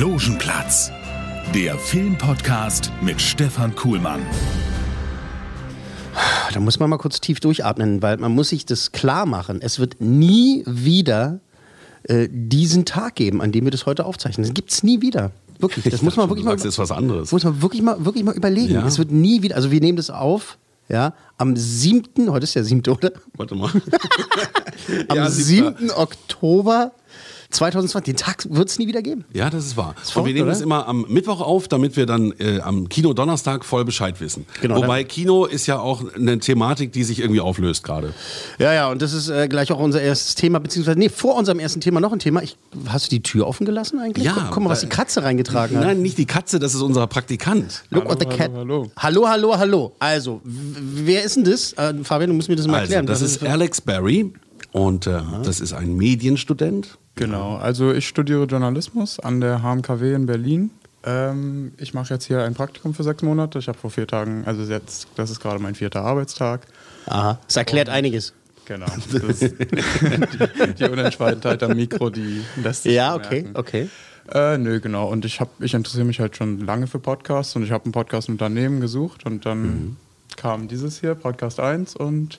Logenplatz, der Filmpodcast mit Stefan Kuhlmann. Da muss man mal kurz tief durchatmen, weil man muss sich das klar machen. Es wird nie wieder äh, diesen Tag geben, an dem wir das heute aufzeichnen. Das gibt es nie wieder. Wirklich. Das muss man wirklich mal, Das ist was anderes. muss man wirklich mal, wirklich mal überlegen. Ja. Es wird nie wieder, also wir nehmen das auf, ja, am 7., heute ist der 7., oder? Warte mal. Am Ja, 7. Oktober 2020. Den Tag wird es nie wieder geben. Ja, das ist wahr. verrückt, und wir nehmen oder? das immer am Mittwoch auf, damit wir dann äh, am Kino Donnerstag voll Bescheid wissen. Genau, Wobei Kino ist ja auch eine Thematik, die sich irgendwie auflöst gerade. Ja, ja, und das ist äh, gleich auch unser erstes Thema, beziehungsweise, nee, vor unserem ersten Thema noch ein Thema. Ich, hast du die Tür offen gelassen eigentlich? Ja, Guck, guck mal, was die Katze reingetragen hat. Nein, nicht die Katze, das ist unser Praktikant. Look what the cat. Hallo, hallo, hallo. hallo. Also, w- wer ist denn das? Äh, Fabian, du musst mir das mal Also, erklären. das Was ist Alex Barry und äh, das ist ein Medienstudent. Genau, also ich studiere Journalismus an der HMKW in Berlin. Ähm, ich mache jetzt hier ein Praktikum für sechs Monate. Ich habe vor vier Tagen, also jetzt, das ist gerade mein vierter Arbeitstag. Aha, das erklärt einiges. Genau. Die, die Unentscheidenheit am Mikro, die lässt sich Ja, okay, merken. okay. Äh, nö, genau. Und ich, hab, ich interessiere mich halt schon lange für Podcasts und ich habe ein Podcast-Unternehmen gesucht und dann Mhm. kam dieses hier, Podcast 1 und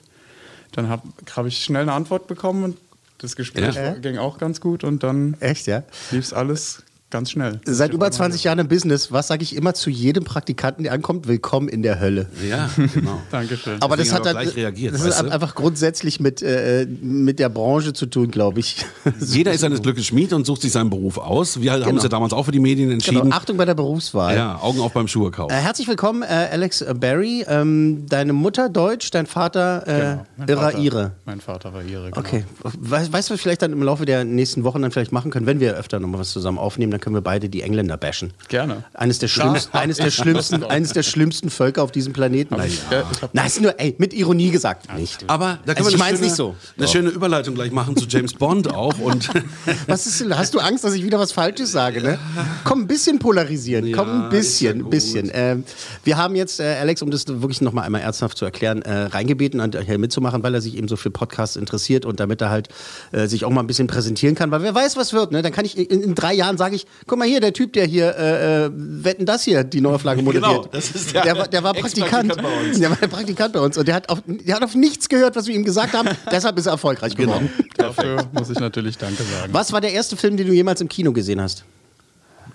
dann habe hab ich schnell eine Antwort bekommen und das Gespräch Ja. ging auch ganz gut und dann Echt, ja? lief es alles ganz schnell. Seit über 20 Jahren im Business, was sage ich immer zu jedem Praktikanten, der ankommt? Willkommen in der Hölle. Ja, genau. Dankeschön. Aber das Deswegen hat hat dann, gleich reagiert, das ist weißt du? einfach grundsätzlich mit, äh, mit der Branche zu tun, glaube ich. Jeder ist seines Glückes Schmied und sucht sich seinen Beruf aus. Wir haben Genau. uns ja damals auch für die Medien entschieden. Genau, Achtung bei der Berufswahl. Ja, Augen auf beim Schuhekauf. Äh, herzlich willkommen, äh, Alex Barry. Ähm, deine Mutter Deutsch, dein Vater äh, Genau, mein Irrer Vater- Ire. Mein Vater war Ire, genau. Okay. Weißt, weißt du, was wir vielleicht dann im Laufe der nächsten Wochen dann vielleicht machen können, wenn wir öfter nochmal was zusammen aufnehmen, dann können wir beide die Engländer bashen. Gerne. Eines der schlimmsten, eines der schlimmsten, eines der schlimmsten Völker auf diesem Planeten. Ja, ich hab- Nein, ist nur, ey, mit Ironie gesagt, nicht. Aber da Also können wir ich eine mein's schöne, nicht so. Eine schöne Überleitung gleich machen zu James Bond auch. Und Was ist denn, hast du Angst, dass ich wieder was Falsches sage, ne? Komm, ein bisschen polarisieren. Komm, ein Ja, bisschen, ja ein gut. bisschen. Ähm, wir haben jetzt, äh, Alex, um das wirklich nochmal einmal ernsthaft zu erklären, äh, reingebeten, an hier mitzumachen, weil er sich eben so für Podcasts interessiert und damit er halt äh, sich auch mal ein bisschen präsentieren kann, weil wer weiß, was wird, ne? Dann kann ich, in, in drei Jahren sage ich, guck mal hier, der Typ, der hier, äh, äh, wetten das hier, die Neuauflage moderiert. Genau, das ist der der, war, der war Praktikant. Bei uns. Der war der Praktikant bei uns und der hat, auf, der hat auf nichts gehört, was wir ihm gesagt haben, deshalb ist er erfolgreich geworden. Dafür muss ich natürlich Danke sagen. Was war der erste Film, den du jemals im Kino gesehen hast?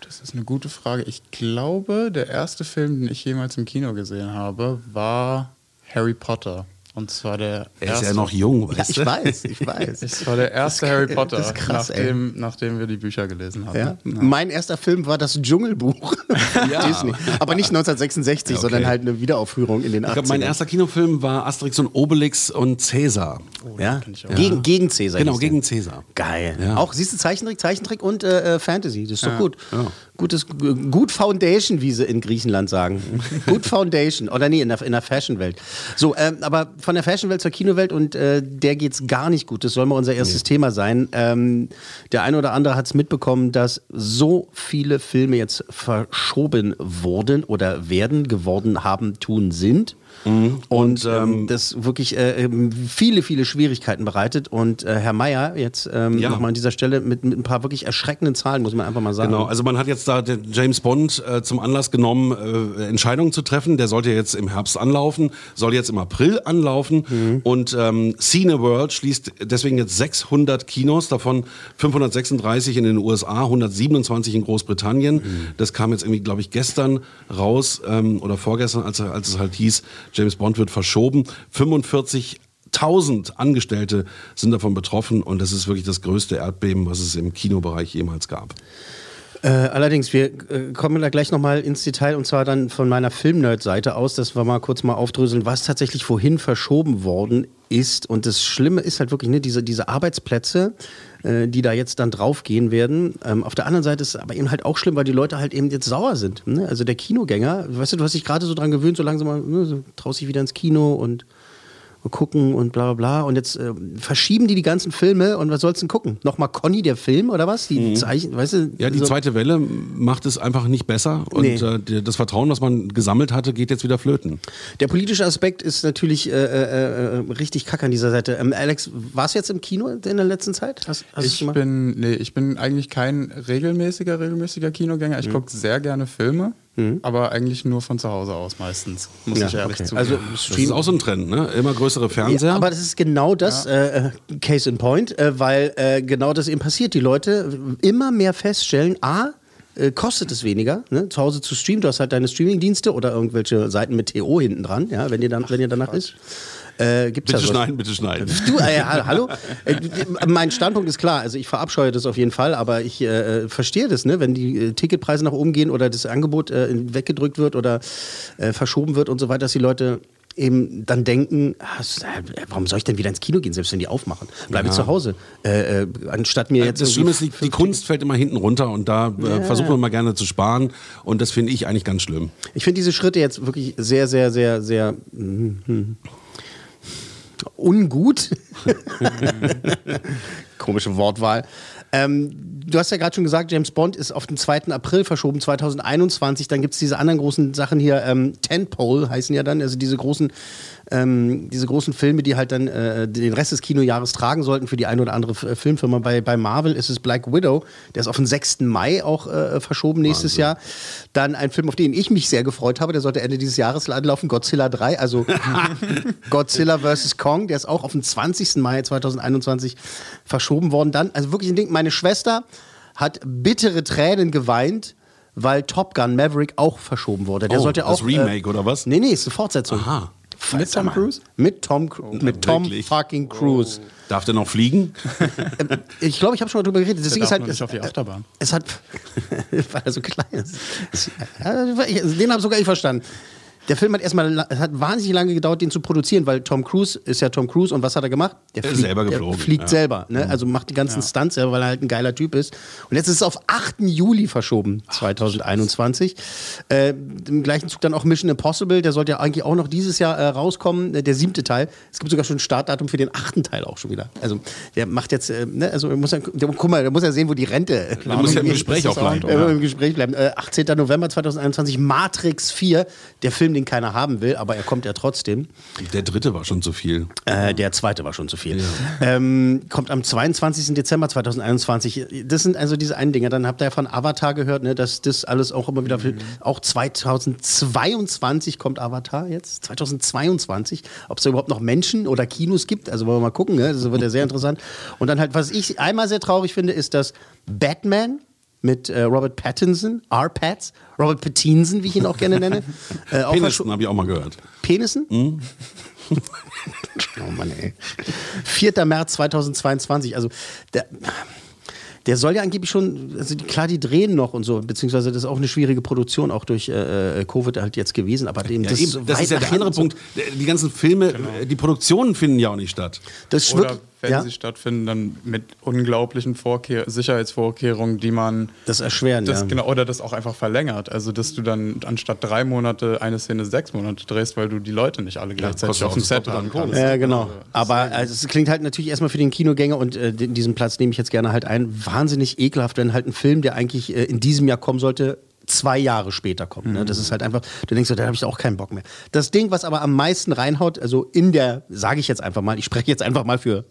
Das ist eine gute Frage. Ich glaube, der erste Film, den ich jemals im Kino gesehen habe, war Harry Potter. Und zwar der er ist erste. ja noch jung, Ja, weißt ich du? weiß, ich weiß. Das war der erste Harry Potter, das ist krass, ey. nachdem, nachdem wir die Bücher gelesen hatten. Ja? Mein erster Film war das Dschungelbuch. Disney. Aber nicht 1966, Ja, okay. sondern halt eine Wiederaufführung in den 80ern. Ich glaube, mein erster Kinofilm war Asterix und Obelix und Cäsar. ja? ich auch. Gegen, gegen Cäsar. Genau, gegen Cäsar. Geil. Ja. Auch siehst du Zeichentrick, Zeichentrick und äh, äh, Fantasy. Das ist doch gut. Gutes, gut Foundation, wie sie in Griechenland sagen. gut Foundation. Oder nee, in der, in der Fashion-Welt. So, ähm, aber von der Fashion-Welt zur Kinowelt und äh, der geht's gar nicht gut. Das soll mal unser erstes Thema sein. Ähm, der eine oder andere hat es mitbekommen, dass so viele Filme jetzt verschoben wurden oder werden, geworden haben, tun, sind. Und, ähm, das wirklich äh, ähm, viele, viele Schwierigkeiten bereitet. Und äh, Herr Meier, jetzt ähm, Ja. nochmal an dieser Stelle mit, mit ein paar wirklich erschreckenden Zahlen, muss man einfach mal sagen. Genau, also man hat jetzt da James Bond äh, zum Anlass genommen, äh, Entscheidungen zu treffen. Der sollte jetzt im Herbst anlaufen, soll jetzt im April anlaufen. Mhm. Und ähm, Cineworld schließt deswegen jetzt 600 Kinos, davon 536 in den USA, 127 in Großbritannien. Mhm. Das kam jetzt irgendwie, glaube ich, gestern raus ähm, oder vorgestern, als, als es halt hieß, James Bond wird verschoben. 45 1000 Angestellte sind davon betroffen und das ist wirklich das größte Erdbeben, was es im Kinobereich jemals gab. Äh, allerdings, wir äh, kommen da gleich nochmal ins Detail und zwar dann von meiner Film-Nerd-Seite aus, dass wir mal kurz mal aufdröseln, was tatsächlich wohin verschoben worden ist. Und das Schlimme ist halt wirklich, ne, diese, diese Arbeitsplätze, äh, die da jetzt dann draufgehen werden. Ähm, auf der anderen Seite ist es aber eben halt auch schlimm, weil die Leute halt eben jetzt sauer sind. Ne? Also der Kinogänger, weißt du, du hast dich gerade so dran gewöhnt, so langsam ne, so traust dich wieder ins Kino und gucken und bla bla bla. Und jetzt äh, verschieben die die ganzen Filme und was sollst du denn gucken? Nochmal Conny, der Film oder was? Die Zeichen, weißt du? Ja, die so- zweite Welle macht es einfach nicht besser und Nee. äh, die- das Vertrauen, was man gesammelt hatte, geht jetzt wieder flöten. Der politische Aspekt ist natürlich äh, äh, äh, richtig kacke an dieser Seite. Ähm, Alex, warst du jetzt im Kino in der letzten Zeit? Hast, hast Ich bin, nee, ich bin eigentlich kein regelmäßiger, regelmäßiger Kinogänger. Mhm. Ich gucke sehr gerne Filme, aber eigentlich nur von zu Hause aus meistens, muss Ja, ich ehrlich okay. zugeben. Also Das ist auch so ein Trend, ne? Immer größere Fernseher. Ja, aber das ist genau das, äh, äh, Case in Point, äh, weil äh, genau das eben passiert. Die Leute immer mehr feststellen, A, äh, kostet es weniger, ne? zu Hause zu streamen. Du hast halt deine Streamingdienste oder irgendwelche Seiten mit TO hinten dran, ja, wenn ihr, dann, wenn ihr danach ist. Äh, gibt's bitte ja schneiden, bitte schneiden. Du, äh, ha- hallo? Äh, mein Standpunkt ist klar. Also ich verabscheue das auf jeden Fall, aber ich äh, verstehe das, ne? wenn die äh, Ticketpreise nach oben gehen oder das Angebot äh, weggedrückt wird oder verschoben wird und so weiter, dass die Leute eben dann denken, ah, warum soll ich denn wieder ins Kino gehen, selbst wenn die aufmachen? Bleibe Ja. zu Hause. Äh, äh, anstatt mir jetzt das Schlimme ist, die, die Kunst fällt immer hinten runter und da äh, versucht man mal gerne zu sparen und das finde ich eigentlich ganz schlimm. Ich finde diese Schritte jetzt wirklich sehr, sehr, sehr, sehr mm, hm, ungut. Komische Wortwahl. Ähm, du hast ja gerade schon gesagt, James Bond ist auf den 2. April verschoben, 2021. Dann gibt es diese anderen großen Sachen hier, ähm, Tentpole heißen ja dann, also diese großen, ähm, diese großen Filme, die halt dann äh, den Rest des Kinojahres tragen sollten für die eine oder andere F- Filmfirma. Bei, bei Marvel ist es Black Widow, der ist auf den 6. Mai auch äh, verschoben nächstes Jahr. Dann ein Film, auf den ich mich sehr gefreut habe, der sollte Ende dieses Jahres anlaufen, Godzilla 3, also Godzilla vs. Kong, der ist auch auf den 20. Mai 2021 verschoben worden. Dann, also wirklich ein Ding, meine Schwester hat bittere Tränen geweint, weil Top Gun Maverick auch verschoben wurde. Der Oh, sollte das auch. Remake oder was? Nee, nee, ist eine Fortsetzung. Aha. Mit Tom Cruise? Mit Tom, Cru- mit Tom wirklich? fucking Cruise. Darf der noch fliegen? Ich glaube, ich habe schon mal drüber geredet. Das Der ist halt, nicht es, auf die Achterbahn. es hat, weil er so klein ist. Den habe sogar ich verstanden. Der Film hat erstmal, hat wahnsinnig lange gedauert, den zu produzieren, weil Tom Cruise ist ja Tom Cruise und was hat er gemacht? Der Er ist selber geflogen, Der fliegt ja. selber, ne? also macht die ganzen Stunts selber, weil er halt ein geiler Typ ist. Und jetzt ist es auf 8. Juli verschoben, 2021. Äh, Im gleichen Zug dann auch Mission Impossible, der sollte ja eigentlich auch noch dieses Jahr äh, rauskommen, äh, der siebte Teil. Es gibt sogar schon ein Startdatum für den achten Teil auch schon wieder. Also der macht jetzt, äh, ne? also muss ja, der, guck mal, der muss ja sehen, wo die Rente. Der muss ja im Gespräch auch bleiben. Äh, im Gespräch bleiben. Äh, 18. November 2021, Matrix 4, der Film, den keiner haben will, aber er kommt ja trotzdem. Der dritte war schon zu viel. Äh, der zweite war schon zu viel. Ähm, kommt am 22. Dezember 2021. Das sind also diese einen Dinge. Dann habt ihr ja von Avatar gehört, ne, dass das alles auch immer wieder. Auch 2022 kommt Avatar jetzt. 2022. Ob es da überhaupt noch Menschen oder Kinos gibt. Also wollen wir mal gucken. Ne? Das wird ja sehr interessant. Und dann halt, was ich einmal sehr traurig finde, ist, dass Batman mit äh, Robert Pattinson, R-Pats, Robert Pattinson, wie ich ihn auch gerne nenne. Äh, Penissen habe ich auch mal gehört. Penissen? Hm? oh Mann, ey. 4. März 2022. Also, der, der soll ja angeblich schon, also klar, die drehen noch und so, beziehungsweise das ist auch eine schwierige Produktion, auch durch äh, äh, Covid halt jetzt gewesen. Aber dem, Ja, das, eben, das ist ja der andere Punkt. Die ganzen Filme, äh, die Produktionen finden ja auch nicht statt. Das ist Oder wirklich, wenn ja, sie stattfinden, dann mit unglaublichen Vorkehr Sicherheitsvorkehrungen, die man das erschweren, das, ja. genau, oder das auch einfach verlängert. Also dass du dann anstatt drei Monate eine Szene sechs Monate drehst, weil du die Leute nicht alle gleichzeitig kostet auf dem Set haben kannst. Ja, genau. Aber also, es klingt halt natürlich erstmal für den Kinogänger und äh, diesen Platz nehme ich jetzt gerne halt ein. Wahnsinnig ekelhaft, wenn halt ein Film, der eigentlich äh, in diesem Jahr kommen sollte, zwei Jahre später kommt. Ne? Das ist halt einfach, du denkst, da habe ich auch keinen Bock mehr. Das Ding, was aber am meisten reinhaut, also in der, sage ich jetzt einfach mal, ich spreche jetzt einfach mal für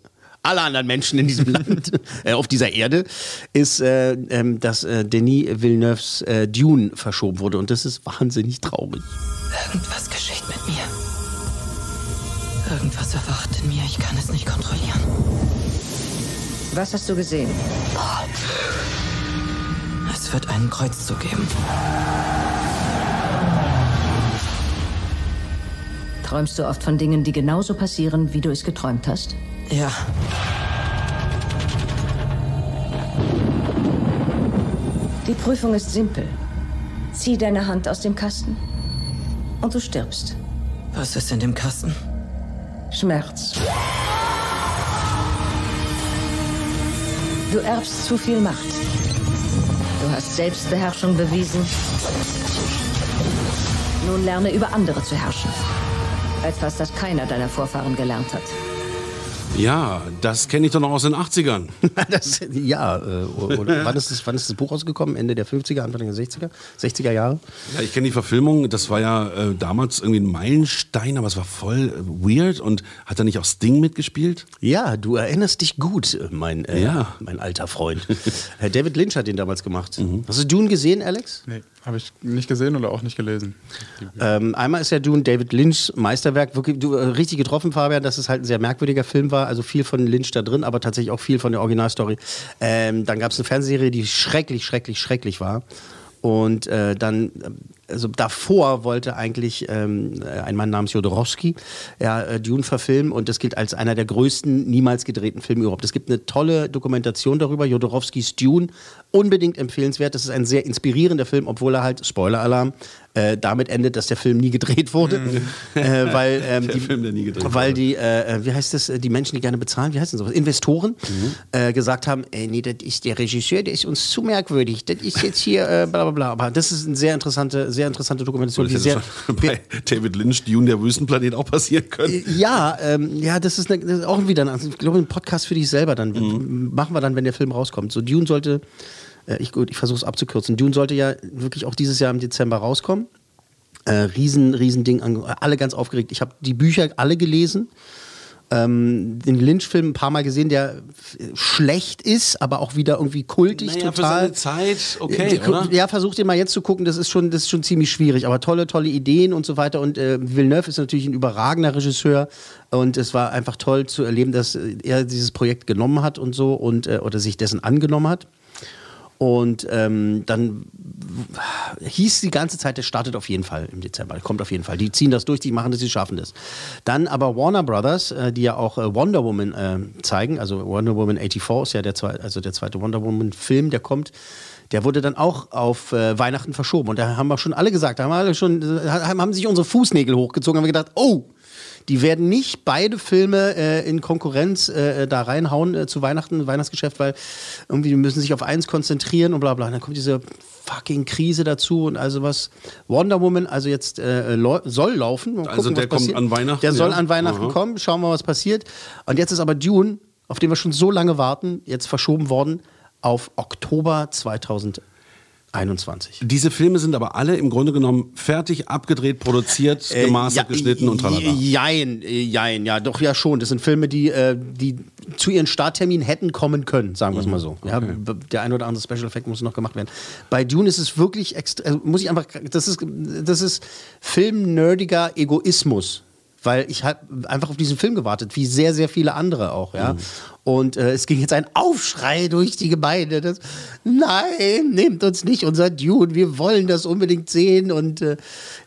alle anderen Menschen in diesem Land, äh, auf dieser Erde, ist, äh, ähm, dass äh, Denis Villeneuves äh, Dune verschoben wurde. Und das ist wahnsinnig traurig. Irgendwas geschieht mit mir. Irgendwas erwacht in mir. Ich kann es nicht kontrollieren. Was hast du gesehen? Es wird einen Kreuzzug geben. Träumst du oft von Dingen, die genauso passieren, wie du es geträumt hast? Ja, Die Prüfung ist simpel. Zieh deine Hand aus dem Kasten und du stirbst. was ist in dem Kasten? Schmerz. Du erbst zu viel Macht. Du hast Selbstbeherrschung bewiesen. Nun lerne über andere zu herrschen. Etwas, das keiner deiner Vorfahren gelernt hat. Ja, das kenne ich doch noch aus den 80ern. Das, ja, äh, oder, wann, ist das, wann ist das Buch rausgekommen? Ende der 50er, Anfang der 60er? 60er Jahre? Ja, ich kenne die Verfilmung. Das war ja äh, damals irgendwie ein Meilenstein, aber es war voll äh, weird. Und hat da nicht auch Sting mitgespielt? Ja, du erinnerst dich gut, äh, mein, äh, Ja. mein alter Freund. Herr David Lynch hat den damals gemacht. Mhm. Hast du Dune gesehen, Alex? Nee, habe ich nicht gesehen oder auch nicht gelesen. Ähm, einmal ist ja Dune David Lynchs Meisterwerk. Wirklich, du, äh, richtig getroffen, Fabian, dass es halt ein sehr merkwürdiger Film war. Also viel von Lynch da drin, aber tatsächlich auch viel von der Originalstory. Ähm, dann gab es eine Fernsehserie, die schrecklich, schrecklich, schrecklich war. Und äh, dann, also davor wollte eigentlich ähm, ein Mann namens Jodorowsky ja, äh, Dune verfilmen und das gilt als einer der größten niemals gedrehten Filme überhaupt. Es gibt eine tolle Dokumentation darüber, Jodorowskis Dune, unbedingt empfehlenswert. Das ist ein sehr inspirierender Film, obwohl er halt, Spoiler-Alarm, äh, damit endet, dass der Film nie gedreht wurde. äh, weil ähm, die, Film, nie gedreht weil wurde. die, äh, wie heißt das, äh, die Menschen, die gerne bezahlen, wie heißt denn sowas, Investoren, äh, gesagt haben, ey, nee, das ist der Regisseur, der ist uns zu merkwürdig. Das ist jetzt hier äh, bla bla bla. Aber das ist eine sehr interessante, sehr interessante Dokumentation. Das Die hätte sehr, schon bei David Lynch, Dune, der Wüstenplanet auch passieren können. ja, ähm, ja, das ist, eine, das ist auch wieder ein, ich glaube, ein Podcast für dich selber dann. Machen wir dann, wenn der Film rauskommt. So, Dune sollte, äh, ich, ich versuche es abzukürzen. Dune sollte ja wirklich auch dieses Jahr im Dezember rauskommen. Äh, riesen, riesen Ding, alle ganz aufgeregt. Ich habe die Bücher alle gelesen. Ähm, den Lynch-Film ein paar Mal gesehen, der schlecht ist, aber auch wieder irgendwie kultig Naja, für total. seine Zeit, okay, Die- oder? Ja, versucht ihr mal jetzt zu gucken, das ist schon, das ist schon ziemlich schwierig, aber tolle, tolle Ideen und so weiter. Und äh, Villeneuve ist natürlich ein überragender Regisseur und es war einfach toll zu erleben, dass äh, er dieses Projekt genommen hat und so und äh, oder sich dessen angenommen hat. Und ähm, dann hieß die ganze Zeit, der startet auf jeden Fall im Dezember. Kommt auf jeden Fall. Die ziehen das durch, die machen das, die schaffen das. Dann aber Warner Brothers, äh, die ja auch äh, Wonder Woman äh, zeigen, also Wonder Woman 84 ist ja der, zwei, also der zweite Wonder Woman-Film, der kommt. Der wurde dann auch auf äh, Weihnachten verschoben. Und da haben wir schon alle gesagt, da haben, alle schon, äh, haben sich unsere Fußnägel hochgezogen, haben wir gedacht, oh, die werden nicht beide Filme äh, in Konkurrenz äh, da reinhauen äh, zu Weihnachten, Weihnachtsgeschäft, weil irgendwie die müssen sich auf eins konzentrieren und bla bla. Und dann kommt diese fucking Krise dazu und also was. Wonder Woman, also jetzt äh, lau- soll laufen. Also gucken, der was kommt an Weihnachten, Der soll ja? an Weihnachten Aha. kommen. Schauen wir mal, was passiert. Und jetzt ist aber Dune, auf den wir schon so lange warten, jetzt verschoben worden auf Oktober 2021. Diese Filme sind aber alle im Grunde genommen fertig, abgedreht, produziert, Äh, gemastert, ja, geschnitten und tralala. Jein, äh, jein, ja, doch, ja schon. Das sind Filme, die, äh, die zu ihren Starttermin hätten kommen können, sagen wir es mal so. Ja, b- der ein oder andere Special Effekt muss noch gemacht werden. Bei Dune ist es wirklich extra, also muss ich einfach, das ist, das ist filmnerdiger Egoismus. Weil ich habe einfach auf diesen Film gewartet, wie sehr, sehr viele andere auch, ja. Mhm. Und äh, es ging jetzt ein Aufschrei durch die Gemeinde. Das, Nein, nehmt uns nicht unser Dune, wir wollen das unbedingt sehen. Und äh,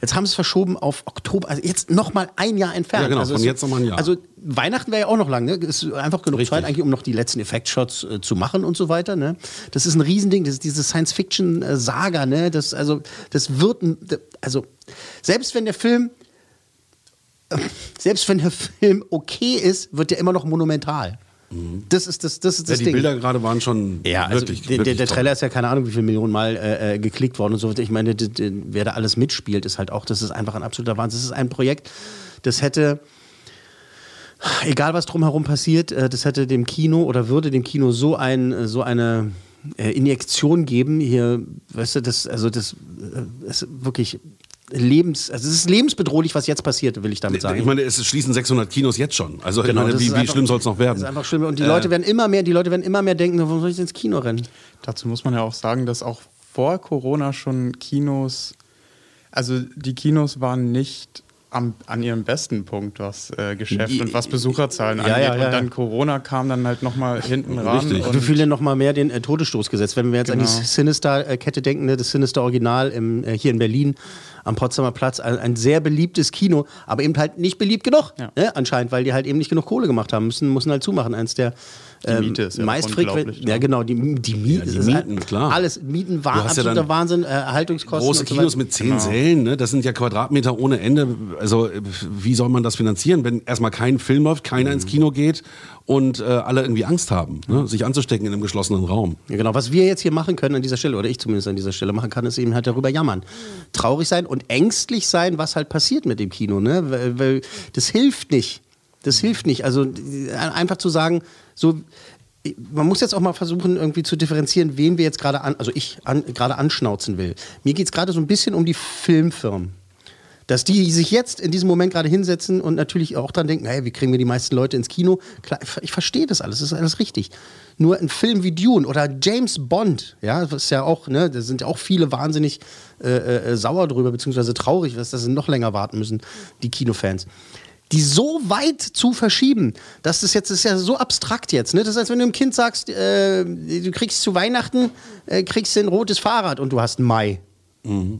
jetzt haben sie es verschoben auf Oktober, also jetzt noch mal ein Jahr entfernt. Ja, genau, also von jetzt noch mal ein Jahr. Also Weihnachten wäre ja auch noch lang, ne? Ist einfach genug Richtig. Zeit eigentlich, um noch die letzten Effektshots äh, zu machen und so weiter, ne? Das ist ein Riesending, das ist diese Science-Fiction-Saga, ne? Das, also, das wird, ein- also, selbst wenn der Film selbst wenn der Film okay ist, wird der immer noch monumental. Das ist das, das, ist Ja, das die Ding. Bilder gerade waren schon Ja, also wirklich, der, der, wirklich der toll. Trailer ist ja keine Ahnung, wie viele Millionen Mal äh, äh, geklickt worden und so. Ich meine, d- d- wer da alles mitspielt, ist halt auch, das ist einfach ein absoluter Wahnsinn. Das ist ein Projekt, das hätte, egal was drumherum passiert, äh, das hätte dem Kino oder würde dem Kino so, ein, äh, so eine Injektion geben. Hier, weißt du, das, also das ist wirklich lebens, also es ist lebensbedrohlich, was jetzt passiert, will ich damit sagen. Ich meine, es schließen 600 Kinos jetzt schon. Also Genau, meine, wie, wie einfach- schlimm soll es noch werden? Das ist einfach schlimm. Und die Äh, Leute werden immer mehr, die Leute werden immer mehr denken, warum soll ich ins Kino rennen? Dazu muss man ja auch sagen, dass auch vor Corona schon Kinos, also die Kinos waren nicht am, an ihrem besten Punkt, was äh, Geschäft und was Besucherzahlen Ja, angeht. ja, ja, und ja. dann Corona kam dann halt nochmal hinten ran. Richtig. Und Wie viele noch mal mehr den äh, Todesstoß gesetzt? Wenn wir jetzt an Genau. die Sinister-Kette denken, ne, das Sinister Original im, äh, hier in Berlin am Potsdamer Platz, ein, ein sehr beliebtes Kino, aber eben halt nicht beliebt genug, Ja. ne, anscheinend, weil die halt eben nicht genug Kohle gemacht haben, müssen, müssen halt zumachen. Eins der Die Miete ist ja meistfrequent. unglaublich, Ja, genau, die, die Miete. Ja, die ist Mieten, halt- klar. Alles, Mieten war ja absoluter dann Wahnsinn, äh, Erhaltungskosten. Große und so Kinos mit zehn Sälen, ne? das sind ja Quadratmeter ohne Ende. Also äh, wie soll man das finanzieren, wenn erstmal kein Film läuft, keiner ins Kino geht und äh, alle irgendwie Angst haben, ne? sich anzustecken in einem geschlossenen Raum. Ja, genau. Was wir jetzt hier machen können an dieser Stelle, oder ich zumindest an dieser Stelle machen kann, ist eben halt darüber jammern. Traurig sein und ängstlich sein, was halt passiert mit dem Kino. Ne? Weil, weil das hilft nicht. Das hilft nicht. Also äh, einfach zu sagen, so. Man muss jetzt auch mal versuchen, irgendwie zu differenzieren, wen wir jetzt gerade an, also ich an, gerade anschnauzen will. Mir geht es gerade so ein bisschen um die Filmfirmen. Dass die sich jetzt in diesem Moment gerade hinsetzen und natürlich auch dann denken, hey, wie kriegen wir die meisten Leute ins Kino? Klar, ich, verstehe das alles, das ist alles richtig. Nur ein Film wie Dune oder James Bond, ja, das ist ja auch, ne, da sind ja auch viele wahnsinnig äh, äh, sauer drüber, beziehungsweise traurig, dass sie noch länger warten müssen, die Kinofans. Die so weit zu verschieben, dass das jetzt das ist ja so abstrakt jetzt. Ne? Das ist, als wenn du einem Kind sagst, äh, du kriegst zu Weihnachten äh, kriegst du ein rotes Fahrrad und du hast einen Mai.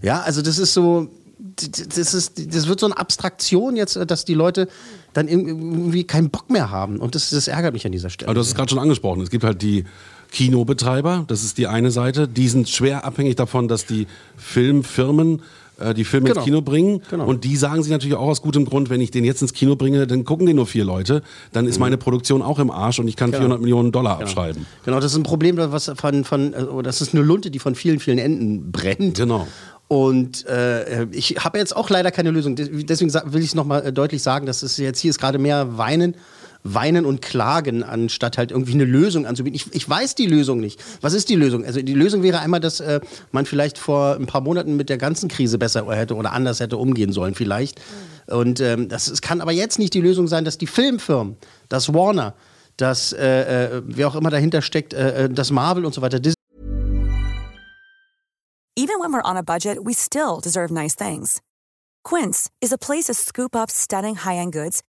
Ja, also das ist so, das, ist, das wird so eine Abstraktion jetzt, dass die Leute dann irgendwie keinen Bock mehr haben. Und das, das ärgert mich an dieser Stelle. Aber du hast es gerade schon angesprochen. Es gibt halt die Kinobetreiber, das ist die eine Seite. Die sind schwer abhängig davon, dass die Filmfirmen äh, die Filme Genau. ins Kino bringen. Genau. Und die sagen sich natürlich auch aus gutem Grund, wenn ich den jetzt ins Kino bringe, dann gucken den nur vier Leute. Dann ist meine Produktion auch im Arsch und ich kann 400 Millionen Dollar abschreiben. Genau, das ist ein Problem, was von, von äh, das ist eine Lunte, die von vielen, vielen Enden brennt. Genau. Und äh, ich habe jetzt auch leider keine Lösung. Des- Deswegen will ich es nochmal deutlich sagen, dass es jetzt hier ist gerade mehr Weinen. Weinen und Klagen, anstatt halt irgendwie eine Lösung anzubieten. Ich, ich weiß die Lösung nicht. Was ist die Lösung? Also die Lösung wäre einmal, dass äh, man vielleicht vor ein paar Monaten mit der ganzen Krise besser hätte oder anders hätte umgehen sollen, vielleicht. Und ähm, das es kann aber jetzt nicht die Lösung sein, dass die Filmfirmen, das Warner, das äh, äh, wer auch immer dahinter steckt, äh, äh, das Marvel und so weiter, Disney Even when we're on a budget, we still deserve nice things. Quince is a place to scoop up stunning high-end goods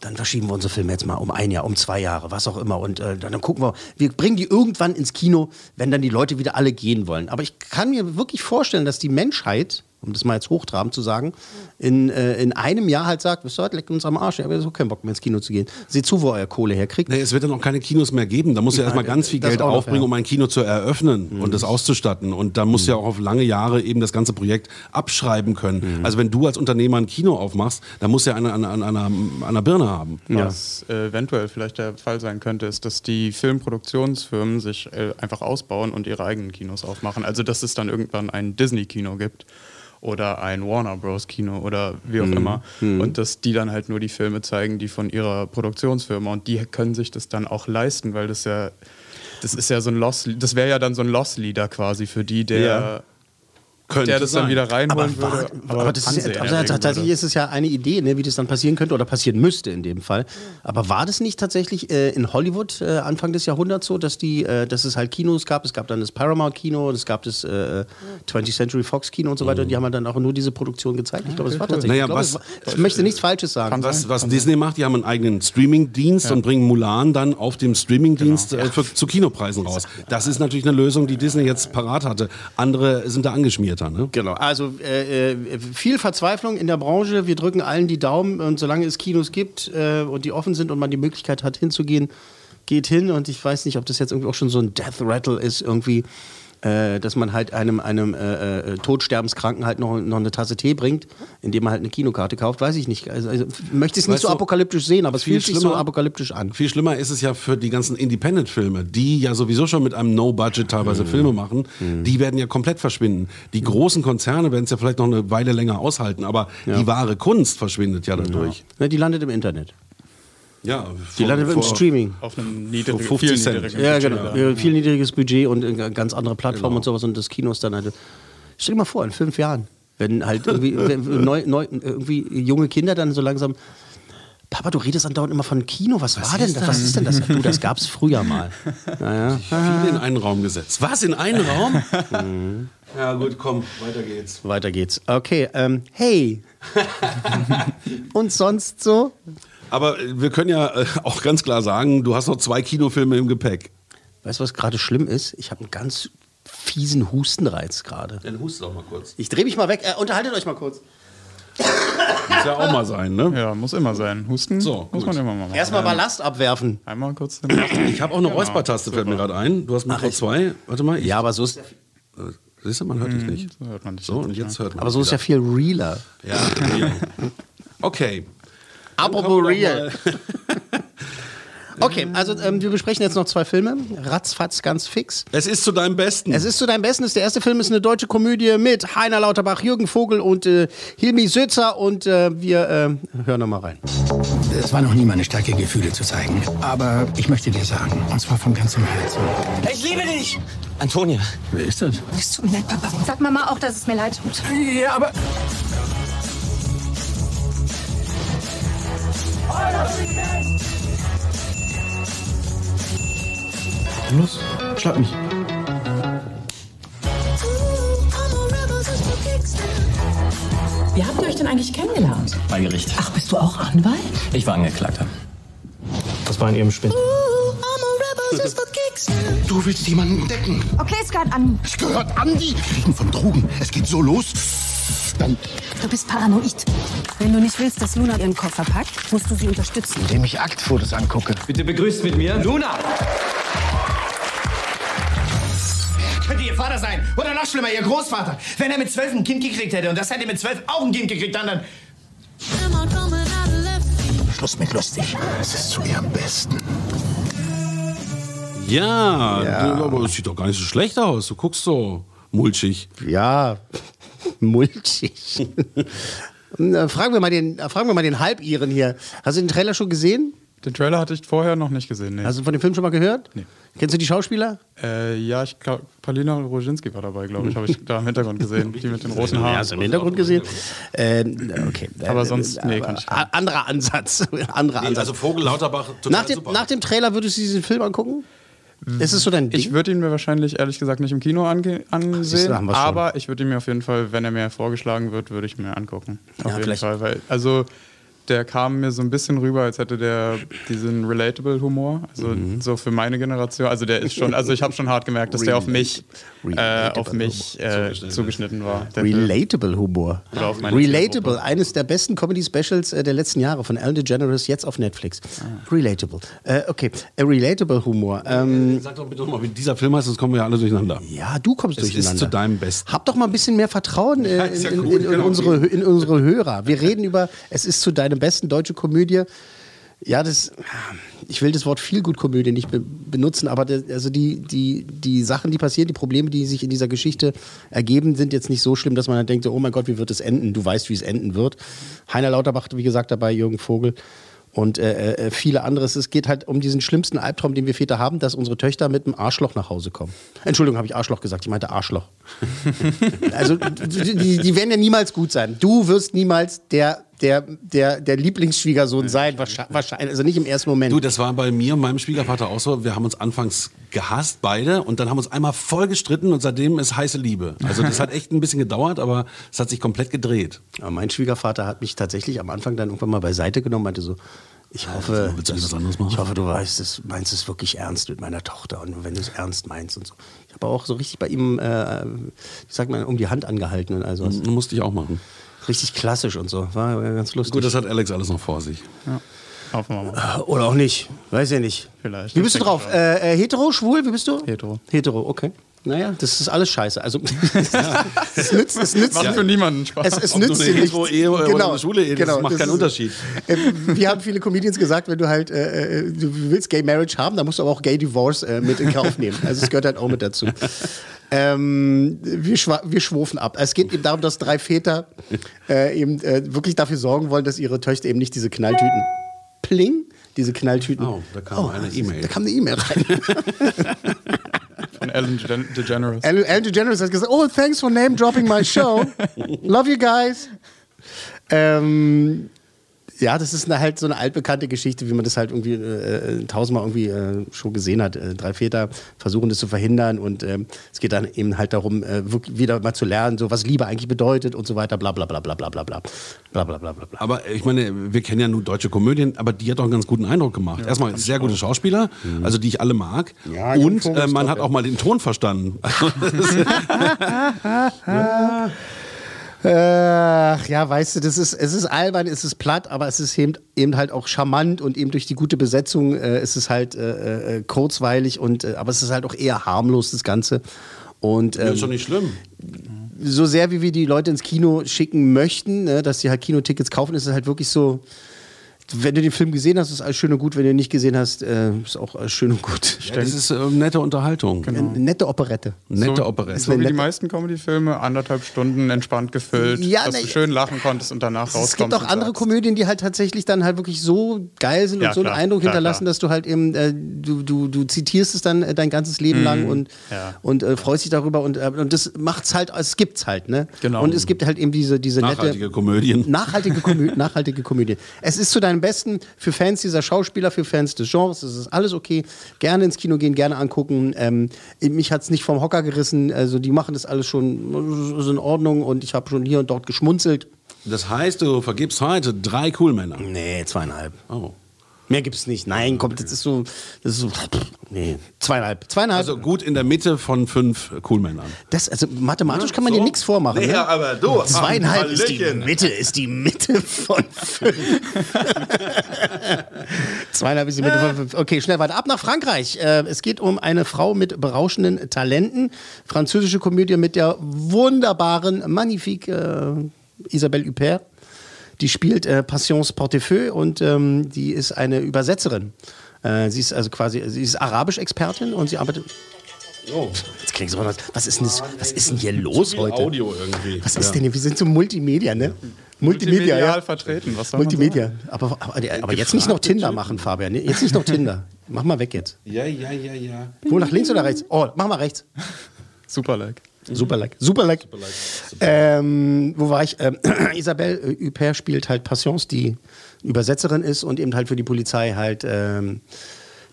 Dann verschieben wir unsere Filme jetzt mal um ein Jahr, um zwei Jahre, was auch immer. Und äh, dann, dann gucken wir, wir bringen die irgendwann ins Kino, wenn dann die Leute wieder alle gehen wollen. Aber ich kann mir wirklich vorstellen, dass die Menschheit, um das mal jetzt hochtrabend zu sagen, in, äh, in einem Jahr halt sagt, wisst ihr leckt uns am Arsch, ich habe so keinen Bock mehr ins Kino zu gehen. Seht zu, wo ihr Kohle herkriegt. Nee, es wird dann auch keine Kinos mehr geben. Da muss ja erstmal ganz viel das Geld aufbringen, ja. um ein Kino zu eröffnen und das auszustatten. Und da muss ja auch auf lange Jahre eben das ganze Projekt abschreiben können. Also wenn du als Unternehmer ein Kino aufmachst, dann muss ja einer an, einer, an einer Birne haben. Was äh, eventuell vielleicht der Fall sein könnte, ist, dass die Filmproduktionsfirmen sich äh, einfach ausbauen und ihre eigenen Kinos aufmachen. Also dass es dann irgendwann ein Disney-Kino gibt oder ein Warner Bros. Kino oder wie auch immer. Und dass die dann halt nur die Filme zeigen, die von ihrer Produktionsfirma und die können sich das dann auch leisten, weil das ja, das ist ja so ein Loss, das wäre ja dann so ein Loss-Leader quasi für die, der, Ja. Könnte der das dann sein. wieder reinholen Aber, würde. aber, aber das ist, ja- erregen tatsächlich ist es ja eine Idee, ne, wie das dann passieren könnte oder passieren müsste in dem Fall. Aber war das nicht tatsächlich äh, in Hollywood äh, Anfang des Jahrhunderts so, dass, die, äh, dass es halt Kinos gab? Es gab dann das Paramount-Kino, es gab das äh, 20th Century Fox-Kino und so weiter. Und die haben halt dann auch nur diese Produktion gezeigt. Ich glaube, es war tatsächlich. Naja, ich, glaube, was- war, ich möchte nichts Falsches sagen. Was, was Disney macht, die haben einen eigenen Streaming-Dienst und bringen Mulan dann auf dem Streaming-Dienst Genau. äh, zu Kinopreisen raus. Das ist natürlich eine Lösung, die Disney jetzt parat hatte. Andere sind da angeschmierter. Ne? Genau, also äh, äh, viel Verzweiflung in der Branche. Wir drücken allen die Daumen und solange es Kinos gibt äh, und die offen sind und man die Möglichkeit hat hinzugehen, geht hin. Und ich weiß nicht, ob das jetzt irgendwie auch schon so ein Death Rattle ist, irgendwie, äh, dass man halt einem, einem äh, äh, Todsterbenskranken halt noch, noch eine Tasse Tee bringt, indem man halt eine Kinokarte kauft. Weiß ich nicht. Also, also möchte es nicht Weißt so du, apokalyptisch sehen, aber es viel fühlt sich so schlimmer- apokalyptisch an. Viel schlimmer ist es ja für die ganzen Independent-Filme, die ja sowieso schon mit einem No-Budget teilweise Mhm. Filme machen. Die werden ja komplett verschwinden. Die großen Konzerne werden es ja vielleicht noch eine Weile länger aushalten, aber die wahre Kunst verschwindet ja dadurch. Ne, die landet im Internet. Ja, Die landet im Streaming. auf einem niedrigen, Vor 50 viel Cent. Ja, Budget genau. dann. Ja, viel niedriges Budget und ganz andere Plattformen Genau. und sowas und das Kino ist dann halt. Stell dir mal vor, in fünf Jahren, wenn halt irgendwie, wenn neu, neu, irgendwie junge Kinder dann so langsam Papa, du redest andauernd immer von Kino. Was, war denn das? Was ist denn das? Du, das gab's früher mal. Naja. Viele in einen Raum gesetzt. Was, in einen Raum? ja gut, komm, weiter geht's. Weiter geht's. Okay, ähm, hey. Und sonst so? Aber äh, wir können ja äh, auch ganz klar sagen, du hast noch zwei Kinofilme im Gepäck. Weißt du, was gerade schlimm ist? Ich habe einen ganz fiesen Hustenreiz gerade. Dann hust doch mal kurz. Ich drehe mich mal weg. Äh, unterhaltet euch mal kurz. Muss ja auch mal sein, ne? Ja, muss immer sein. Husten So, muss gut. man immer mal machen. Erstmal Ballast abwerfen. Einmal kurz. Ich habe auch eine Räuspertaste, fällt mir gerade ein. Du hast Mikro 2. Warte mal. Ich, Ja, aber so ist, Siehst du, man hört dich nicht. So hört man dich So, und jetzt hört man aber so ist ja viel realer. Ja, real. Okay. Apropos real. Okay, also ähm, wir besprechen jetzt noch zwei Filme. Ratzfatz ganz fix. Es ist zu deinem Besten. Es ist zu deinem Besten. Der erste Film ist eine deutsche Komödie mit Heiner Lauterbach, Jürgen Vogel und äh, Hilmi Sözer. Und äh, wir äh, hören noch mal rein. Es war noch nie meine Stärke, Gefühle zu zeigen. Aber ich möchte dir sagen, und zwar von ganzem Herzen. Ich liebe dich! Antonia. Wer ist das? Es tut mir leid, Papa. Sag Mama auch, dass es mir leid tut. Ja, aber. Los, schlag mich. Wie habt ihr euch denn eigentlich kennengelernt? Bei Gericht. Ach, bist du auch Anwalt? Ich war Angeklagter. Was war in Ihrem Spind? Du willst jemanden entdecken. Okay, es gehört an. Es gehört Andi. Kriegen von Drogen. Es geht so los. Dann, Du bist paranoid. Wenn du nicht willst, dass Luna ihren Koffer packt, musst du sie unterstützen. Indem ich Aktfotos angucke. Bitte begrüßt mit mir Luna. Könnte Ihr Vater sein. Oder noch schlimmer, Ihr Großvater. Wenn er mit zwölf ein Kind gekriegt hätte und das hätte mit zwölf auch ein Kind gekriegt, dann dann. Schluss mit lustig. Es ist zu ihrem Besten. ja, Ja. Du, aber es sieht doch gar nicht so schlecht aus. Du guckst so mulchig. Ja, mulchig. Äh, fragen, wir mal den, äh, fragen wir mal den Halbiren hier. Hast du den Trailer schon gesehen? Den Trailer hatte ich vorher noch nicht gesehen. Nee. Hast du von dem Film schon mal gehört? Nee. Kennst du die Schauspieler? äh, ja, ich glaube, Paulina Roginski war dabei, glaube ich. Habe ich da im Hintergrund gesehen. Die mit den roten Haaren. Ja, hast du im Hintergrund gesehen? Ähm, okay. Aber Äh, sonst, nee, aber kann ich a- Anderer Ansatz. anderer Ansatz. Also Vogel Lauterbach, total nach, dem, super. nach dem Trailer würdest du diesen Film angucken? Ist es so dein Ding? Ich würde ihn mir wahrscheinlich ehrlich gesagt nicht im Kino ansehen, schon. aber ich würde ihn mir auf jeden Fall, wenn er mir vorgeschlagen wird, würde ich mir angucken. Auf Ja, jeden vielleicht- Fall, weil also der kam mir so ein bisschen rüber, als hätte der diesen relatable Humor, also Mhm. so für meine Generation. Also der ist schon, also ich habe schon hart gemerkt, dass der auf mich, äh, auf mich äh, zugeschnitten war. Der Film. Relatable Humor. Oder auf meine Relatable, Zielgruppe. eines der besten Comedy-Specials äh, der letzten Jahre von Ellen DeGeneres, jetzt auf Netflix. Ah. Relatable. Äh, okay, äh, Relatable Humor. Ähm, Sag doch bitte nochmal, wie dieser Film heißt, sonst kommen wir ja alle durcheinander. ja, du kommst Es durcheinander. ist zu deinem Besten. Hab doch mal ein bisschen mehr Vertrauen äh, in, in, in, in, genau. unsere, in unsere Hörer. Wir reden über, es ist zu deinem besten deutsche Komödie. Ja, das, ich will das Wort viel gut Komödie nicht be benutzen, aber das, also die, die, die Sachen, die passieren, die Probleme, die sich in dieser Geschichte ergeben, sind jetzt nicht so schlimm, dass man dann denkt, oh mein Gott, wie wird es enden? Du weißt, wie es enden wird. Heiner Lauterbach, wie gesagt, dabei, Jürgen Vogel und äh, äh, viele anderes. Es geht halt um diesen schlimmsten Albtraum, den wir Väter haben, dass unsere Töchter mit einem Arschloch nach Hause kommen. Entschuldigung, habe ich Arschloch gesagt. Ich meinte Arschloch. also die, die werden ja niemals gut sein. Du wirst niemals der, der, der, der Lieblingsschwiegersohn sein, wahrscheinlich, also nicht im ersten Moment. Du, das war bei mir und meinem Schwiegervater auch so. Wir haben uns anfangs gehasst, beide, und dann haben uns einmal voll gestritten und seitdem ist heiße Liebe. Also das hat echt ein bisschen gedauert, aber es hat sich komplett gedreht. Aber mein Schwiegervater hat mich tatsächlich am Anfang dann irgendwann mal beiseite genommen, meinte so, ich hoffe, willst du ich hoffe, du weißt, es, meinst es wirklich ernst mit meiner Tochter und wenn du es ernst meinst und so. Ich habe auch so richtig bei ihm, äh, wie sagt man, um die Hand angehalten und all sowas. Musste ich auch machen. Richtig klassisch und so. War ganz lustig. Gut, das hat Alex alles noch vor sich. Ja. Hoffen wir mal. Oder auch nicht. Weiß ja nicht. Vielleicht. Wie bist du drauf? Äh, äh, hetero, schwul? Wie bist du? Hetero. Hetero, okay. Naja, das ist alles scheiße. Also, es nützt, es nützt, Macht für niemanden Spaß. es, es Ob du nützt eine dir nichts. Hetero-Ehe oder Genau, eine schwule Ehe, das genau, macht das keinen ist- Unterschied. Äh, wir haben viele Comedians gesagt, wenn du halt, äh, äh, du willst Gay Marriage haben, dann musst du aber auch Gay Divorce äh, mit in Kauf nehmen. Also es gehört halt auch mit dazu. Ähm, wir, wir schwufen ab. Es geht eben darum, dass drei Väter äh, eben äh, wirklich dafür sorgen wollen, dass ihre Töchter eben nicht diese Knalltüten pling, diese Knalltüten. Oh, da kam eine E-Mail. Da kam eine E-Mail rein. Von Ellen Gen- DeGeneres. Ellen Ellen DeGeneres hat gesagt, oh, thanks for name dropping my show. Love you guys. Ähm, Ja, das ist eine, halt so eine altbekannte Geschichte, wie man das halt irgendwie äh, äh, tausendmal irgendwie äh, schon gesehen hat. Äh, drei Väter versuchen das zu verhindern und ähm, es geht dann eben halt darum, äh, wirklich wieder mal zu lernen, so was Liebe eigentlich bedeutet und so weiter, bla bla bla bla bla bla bla bla bla bla bla bla. Aber ich meine, wir kennen ja nur deutsche Komödien, aber die hat doch einen ganz guten Eindruck gemacht. Erstmal sehr gute Schauspieler, also die ich alle mag. Ja, und äh, man hat ja. auch mal den Ton verstanden. Ach, ja, weißt du, das ist, es ist albern, es ist platt, aber es ist eben, eben halt auch charmant und eben durch die gute Besetzung äh, ist es halt äh, äh, kurzweilig und äh, aber es ist halt auch eher harmlos, das Ganze. Und, Ja, ähm, ist doch nicht schlimm. so sehr wie wir die Leute ins Kino schicken möchten, ne, dass sie halt Kinotickets kaufen, ist es halt wirklich so. Wenn du den Film gesehen hast, ist alles schön und gut. Wenn du ihn nicht gesehen hast, äh, ist auch alles schön und gut. Ja, das ist äh, nette Unterhaltung. Eine nette Operette. Nette so, Operette. So wie die nette- meisten Comedy-Filme, anderthalb Stunden entspannt gefüllt, Ja, dass ne- du schön lachen konntest und danach rauskommst. Es gibt auch andere sagst, Komödien, die halt tatsächlich dann halt wirklich so geil sind Ja, und so einen klar, Eindruck klar, hinterlassen, klar. dass du halt eben, äh, du, du, du zitierst es dann äh, dein ganzes Leben Mhm, lang und, ja. und äh, freust dich darüber und, äh, und das macht's halt, es gibt's halt, ne? Genau. Und es gibt halt eben diese, diese Nachhaltige nette. Komödien. Nachhaltige, Komö nachhaltige Komödie. Es ist zu deinem Besten für Fans dieser Schauspieler, für Fans des Genres, es ist alles okay. Gerne ins Kino gehen, gerne angucken. Ähm, mich hat's nicht vom Hocker gerissen, also die machen das alles schon ist in Ordnung und ich habe schon hier und dort geschmunzelt. Das heißt, du vergibst heute drei Coolmänner. Nee, zweieinhalb. Oh. Mehr gibt's nicht. Nein, komm, das ist so, das ist so, nee, zweieinhalb. Zweieinhalb. Also gut in der Mitte von fünf Coolmännern. das, also mathematisch kann man so? dir nichts vormachen. Nee, ne? aber du, Zweieinhalb ist die. Mitte, ist die Mitte von fünf. Zweieinhalb ist die Mitte von fünf. Okay, schnell weiter. Ab nach Frankreich. Äh, es geht um eine Frau mit berauschenden Talenten. Französische Komödie mit der wunderbaren, magnifique äh, Isabelle Huppert. Die spielt äh, Passions Portefeuille und ähm, die ist eine Übersetzerin. Äh, sie ist also quasi, sie ist Arabisch-Expertin und sie arbeitet. Oh, jetzt kriegst du was. Was ist denn, das, was ist denn hier los Viel heute? Audio irgendwie. Was ist Ja. denn hier? Wir sind so Multimedia, ne? Multimedia, ja. vertreten, was soll man Multimedia. Aber, aber, aber jetzt nicht noch Tinder machen, Fabian. Jetzt nicht noch Tinder. Mach mal weg jetzt. Ja, ja, ja, ja. Wo, nach links oder rechts? Oh, mach mal rechts. Super like. Super like. Super like. Ähm, wo war ich? Ähm, Isabelle äh, Huppert spielt halt Passions, die Übersetzerin ist und eben halt für die Polizei halt ähm,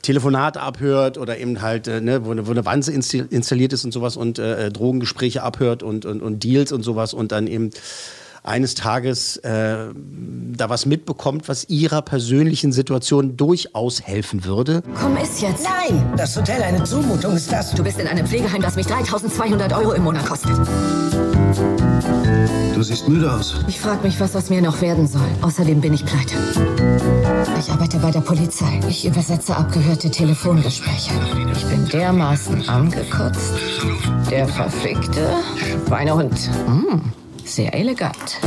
Telefonate abhört oder eben halt, äh, ne, wo, eine, wo eine Wanze installiert ist und sowas und äh, Drogengespräche abhört und, und, und Deals und sowas und dann eben eines Tages äh, da was mitbekommt, was ihrer persönlichen Situation durchaus helfen würde. Komm, ist jetzt. Nein, das Hotel eine Zumutung ist das. Du bist in einem Pflegeheim, das mich 3200 Euro im Monat kostet. Du siehst müde aus. Ich frage mich, was aus mir noch werden soll. Außerdem bin ich pleite. Ich arbeite bei der Polizei. Ich übersetze abgehörte Telefongespräche. Ich bin dermaßen angekotzt. Der verfickte Schweinehund. Hm, sehr elegant.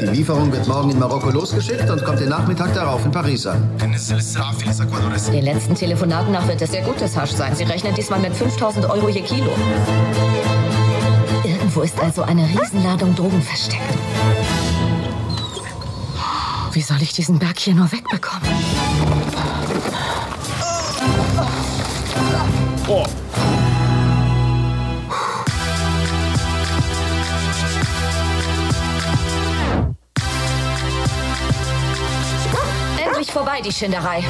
Die Lieferung wird morgen in Marokko losgeschickt und kommt den Nachmittag darauf in Paris an. Den letzten Telefonaten nach wird es sehr gutes Hasch sein. Sie rechnen diesmal mit 5000 Euro je Kilo. Irgendwo ist also eine Riesenladung Drogen versteckt. Wie soll ich diesen Berg hier nur wegbekommen? Oh. Vorbei, die Schinderei.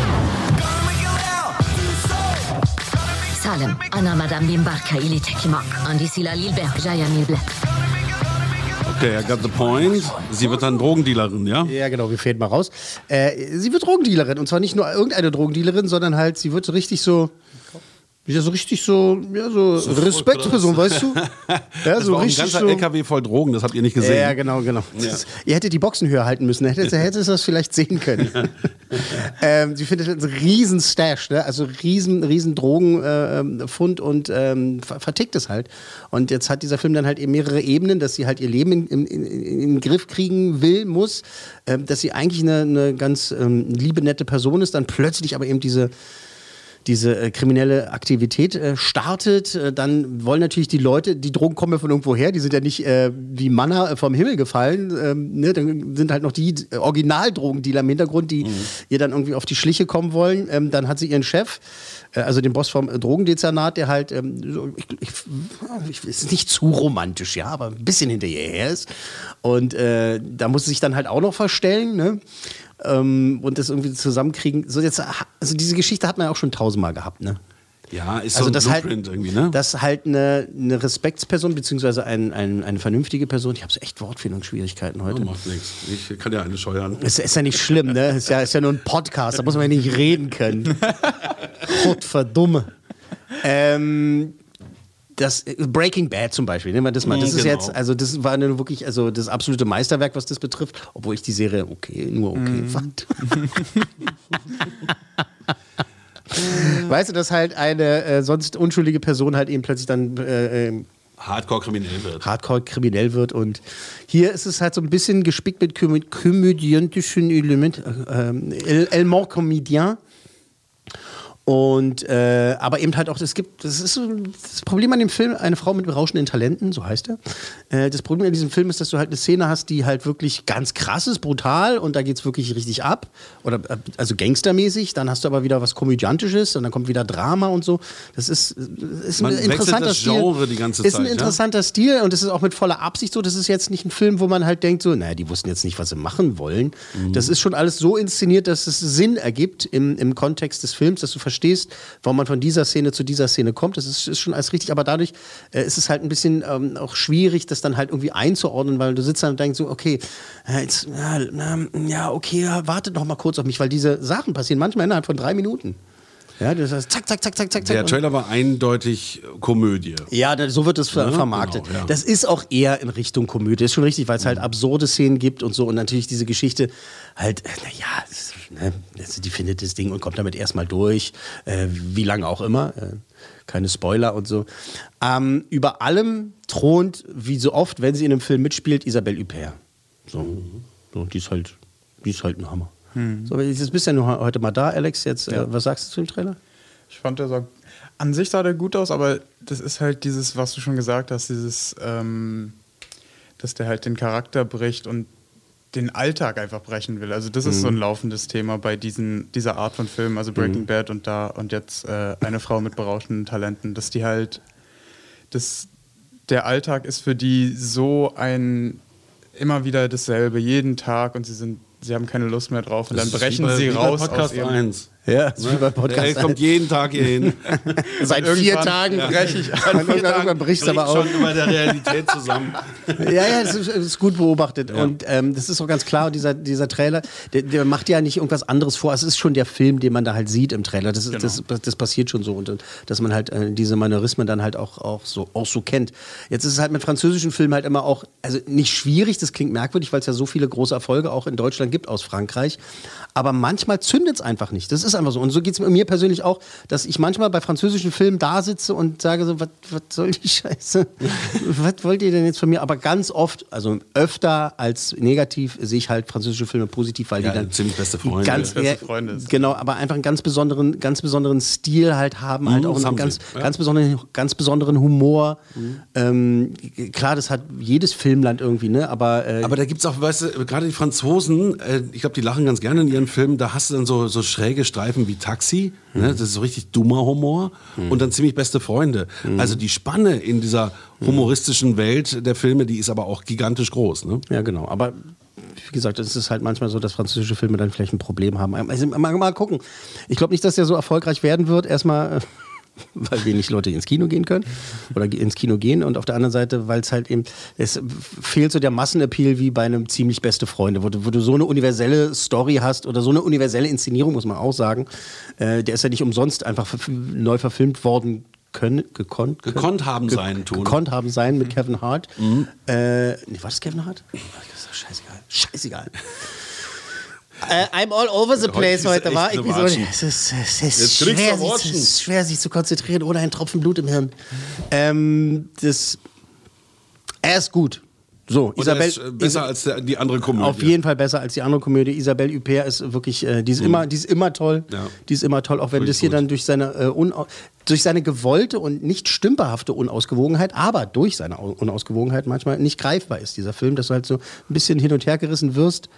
Salem, Anna Madame Bimbarka Ili Tekimak, Andi Sila Lilberg, Jaya. Okay, I got the point. Sie wird dann Drogendealerin, ja? Ja, genau, wir fäden mal raus. Äh, sie wird Drogendealerin und zwar nicht nur irgendeine Drogendealerin, sondern halt, sie wird so richtig so. Ja, so richtig so, ja, so, Respektsperson, weißt du? Ja, das so auch ein richtig ganzer so. LKW voll Drogen, das habt ihr nicht gesehen. Ja, genau, genau. Ja. Das, ihr hättet die Boxen höher halten müssen, hättet, hättet das vielleicht sehen können. ähm, sie findet einen riesen Stash, ne? also riesen, riesen Drogenfund und ähm, ver vertickt es halt. Und jetzt hat dieser Film dann halt eben mehrere Ebenen, dass sie halt ihr Leben in, in, in, in den Griff kriegen will, muss, ähm, dass sie eigentlich eine, eine ganz ähm, liebe, nette Person ist, dann plötzlich aber eben diese diese äh, kriminelle Aktivität äh, startet, äh, dann wollen natürlich die Leute, die Drogen kommen ja von irgendwo her, die sind ja nicht äh, wie Manna äh, vom Himmel gefallen. Ähm, ne? Dann sind halt noch die äh, Originaldrogendealer im Hintergrund, die ihr dann irgendwie auf die Schliche kommen wollen. Ähm, dann hat sie ihren Chef, also den Boss vom Drogendezernat, der halt, ähm, ich, ich, ich, ist nicht zu romantisch, ja, aber ein bisschen hinter ihr her ist. Und da muss sie sich dann halt auch noch verstellen, ne? Ähm, und das irgendwie zusammenkriegen. So jetzt, also diese Geschichte hat man ja auch schon tausendmal gehabt, ne? Ja, ist also so ein das halt, irgendwie, ne? dass halt eine, eine Respektsperson beziehungsweise ein, ein, eine vernünftige Person, ich habe echt Wortfindungsschwierigkeiten heute. Oh, macht nichts. Ich kann ja eine scheuern. Ist, ist ja nicht schlimm, ne? Ist ja, ist ja nur ein Podcast, da muss man ja nicht reden können. Gott verdumme. Ähm, das Breaking Bad zum Beispiel, nehmen wir das mal. Das Mhm, ist genau. jetzt, also das war eine wirklich, also das absolute Meisterwerk, was das betrifft, obwohl ich die Serie okay, nur okay Mhm. fand. weißt du, dass halt eine äh, sonst unschuldige Person halt eben plötzlich dann äh, ähm, Hardcore kriminell wird. hardcore kriminell wird. Und hier ist es halt so ein bisschen gespickt mit komö komödiantischen Elementen. Äh, ähm, El- Element Comédien. Und äh, aber eben halt auch, es gibt, das ist das Problem an dem Film, eine Frau mit berauschenden Talenten, so heißt er. Äh, das Problem an diesem Film ist, dass du halt eine Szene hast, die halt wirklich ganz krass ist, brutal und da geht's wirklich richtig ab. Oder äh, also gangstermäßig, dann hast du aber wieder was Komödiantisches und dann kommt wieder Drama und so. Das ist, ist ein Man interessanter das Stil. Genre die ganze ist ein Zeit, ja? interessanter Stil und das ist auch mit voller Absicht so. Das ist jetzt nicht ein Film, wo man halt denkt, so, naja, die wussten jetzt nicht, was sie machen wollen. Mhm. Das ist schon alles so inszeniert, dass es Sinn ergibt im, im Kontext des Films, dass du verstehst, warum man von dieser Szene zu dieser Szene kommt. Das ist, ist schon alles richtig, aber dadurch äh, ist es halt ein bisschen ähm, auch schwierig, das dann halt irgendwie einzuordnen, weil du sitzt da und denkst so, okay, äh, jetzt, ja, na, ja, okay, wartet noch mal kurz auf mich, weil diese Sachen passieren manchmal innerhalb von drei Minuten. Ja, das heißt, zack, zack, zack, zack, zack. Der Trailer war eindeutig Komödie. ja, so wird es ver Ja, vermarktet. genau, ja. Das ist auch eher in Richtung Komödie. Ist schon richtig, weil es halt absurde Szenen gibt und so. Und natürlich diese Geschichte halt, naja, ne, also die findet das Ding und kommt damit erstmal durch. Äh, wie lange auch immer. Äh, keine Spoiler und so. Ähm, über allem thront, wie so oft, wenn sie in einem Film mitspielt, Isabelle Huppert. So, so die, ist halt, die ist halt ein Hammer. Hm. So, jetzt bist du ja nur heute mal da, Alex. Jetzt, Ja. äh, was sagst du zu dem Trailer? Ich fand, der sah. An sich sah der gut aus, aber das ist halt dieses, was du schon gesagt hast, dieses, ähm, dass der halt den Charakter bricht und den Alltag einfach brechen will. Also das ist Mhm. so ein laufendes Thema bei diesen, dieser Art von Film, also Breaking Mhm. Bad und da und jetzt äh, eine Frau mit berauschenden Talenten, dass die halt, das, der Alltag ist für die so ein immer wieder dasselbe, jeden Tag und sie sind, sie haben keine Lust mehr drauf und Das dann brechen sie raus Podcast aus ihrem 1. Ja, das ist wie bei Podcast Er kommt 1. jeden Tag hier hin. Seit vier Irgendwann Tagen breche ich an. Tagen irgendwann bricht es aber schon auf. über der Realität zusammen. Ja, ja, das ist, das ist gut beobachtet. Und ähm, das ist auch ganz klar, dieser, dieser Trailer, der, der macht ja nicht irgendwas anderes vor. Es ist schon der Film, den man da halt sieht im Trailer. Das, ist, das, das passiert schon so. Und, und dass man halt äh, diese Manörismen dann halt auch, auch, so, auch so kennt. Jetzt ist es halt mit französischen Filmen halt immer auch, also nicht schwierig, das klingt merkwürdig, weil es ja so viele große Erfolge auch in Deutschland gibt aus Frankreich. Aber manchmal zündet es einfach nicht. Das ist einfach so. Und so geht es mir persönlich auch, dass ich manchmal bei französischen Filmen da sitze und sage so, was soll die Scheiße? was wollt ihr denn jetzt von mir? Aber ganz oft, also öfter als negativ, sehe ich halt französische Filme positiv, weil Ja, die dann ziemlich beste Freunde. Ganz, Beste Freunde ist. Genau, aber einfach einen ganz besonderen, ganz besonderen Stil halt haben, halt Mhm, auch das einen ganz, ja. ganz, besonderen, ganz besonderen Humor. Ähm, klar, das hat jedes Filmland irgendwie, ne? Aber, äh, Aber da gibt es auch, weißt du, gerade die Franzosen, äh, ich glaube, die lachen ganz gerne in ihren Filmen, da hast du dann so, so schräge Streifen wie Taxi, ne? das ist so richtig dummer Humor und dann ziemlich beste Freunde. Also die Spanne in dieser humoristischen Welt der Filme, die ist aber auch gigantisch groß. Ne? Ja, genau. Aber wie gesagt, es ist halt manchmal so, dass französische Filme dann vielleicht ein Problem haben. Also, mal, mal gucken. Ich glaube nicht, dass der so erfolgreich werden wird. Erstmal, äh, weil wenig Leute ins Kino gehen können oder ge- ins Kino gehen. Und auf der anderen Seite, weil es halt eben, es fehlt so der Massenappeal wie bei einem ziemlich beste Freunde, wo du, wo du so eine universelle Story hast oder so eine universelle Inszenierung, muss man auch sagen. Äh, der ist ja nicht umsonst einfach neu verfilmt worden. Können, gekonnt, Gekonnt haben sein tun. Gekonnt haben sein mit Kevin Hart. Äh, nee, war das Kevin Hart? Das ist doch scheißegal. Scheißegal. Äh, I'm all over the Heute place heute, echt war Watschen. es ist, es ist, schwer, sich, ist schwer, sich zu konzentrieren ohne einen Tropfen Blut im Hirn. Ähm, das, er ist gut. So, Und er Isabel. ist, äh, besser als der, die andere Komödie. Auf jeden Fall besser als die andere Komödie. Isabelle Huppert ist wirklich, äh, die, ist Mhm. immer, die ist immer toll. Ja. Die ist immer toll, auch wenn das hier gut. dann durch seine, äh, durch seine gewollte und nicht stümperhafte Unausgewogenheit, aber durch seine Au- Unausgewogenheit manchmal nicht greifbar ist, dieser Film, dass du halt so ein bisschen hin und her gerissen wirst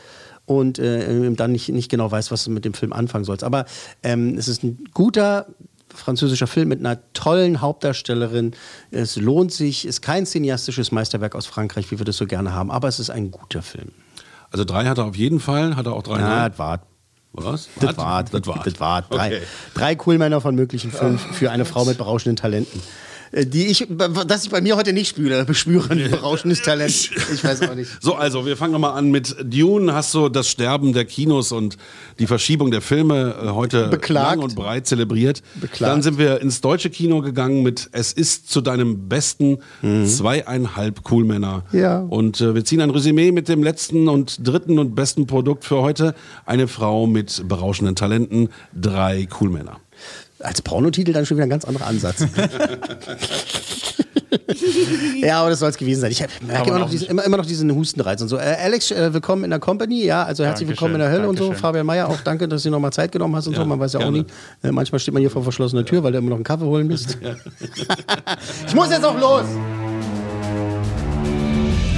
und äh, dann nicht, nicht genau weißt, was du mit dem Film anfangen sollst. Aber ähm, es ist ein guter französischer Film mit einer tollen Hauptdarstellerin. Es lohnt sich, ist kein cineastisches Meisterwerk aus Frankreich, wie wir das so gerne haben, aber es ist ein guter Film. Also drei hat er auf jeden Fall, hat er auch drei. Ne? das war. Was? Das war, Das war. Das war. Drei, Okay. drei Coolmänner von möglichen fünf für eine Frau mit berauschenden Talenten. Äh, Die ich, das ich bei mir heute nicht spüre, bespüre, ein berauschendes Talent. Ich weiß auch nicht. So, also wir fangen nochmal an mit Dune. Hast du das Sterben der Kinos und die Verschiebung der Filme äh, heute Beklagt. lang und breit zelebriert. Beklagt. Dann sind wir ins deutsche Kino gegangen mit Es ist zu deinem besten zweieinhalb Coolmänner. Mhm. Ja. Und äh, wir ziehen ein Resümee mit dem letzten und dritten und besten Produkt für heute. Eine Frau mit berauschenden Talenten, drei Coolmänner. Als Pornotitel dann schon wieder ein ganz anderer Ansatz. ja, aber das soll es gewesen sein. Ich merke immer noch, diesen, immer, immer noch diesen Hustenreiz und so. Äh, Alex, äh, willkommen in der Company. Ja, also herzlich Dankeschön, willkommen in der Hölle und so. Dankeschön. Fabian Mayer, auch danke, dass du nochmal Zeit genommen hast und Ja, so. Man weiß ja auch gerne. nie. Äh, manchmal steht man hier vor verschlossener Tür, weil du immer noch einen Kaffee holen bist. ich muss jetzt auch los.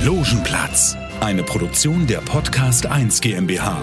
Logenplatz, eine Produktion der Podcast 1 GmbH.